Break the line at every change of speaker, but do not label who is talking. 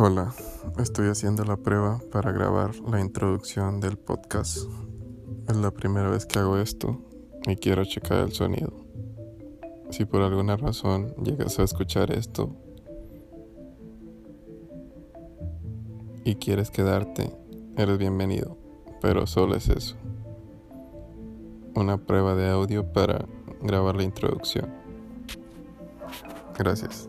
Hola, estoy haciendo la prueba para grabar la introducción del podcast. Es la primera vez que hago esto y quiero checar el sonido. Si por alguna razón llegas a escuchar esto y quieres quedarte, eres bienvenido, pero solo es eso. Una prueba de audio para grabar la introducción. Gracias.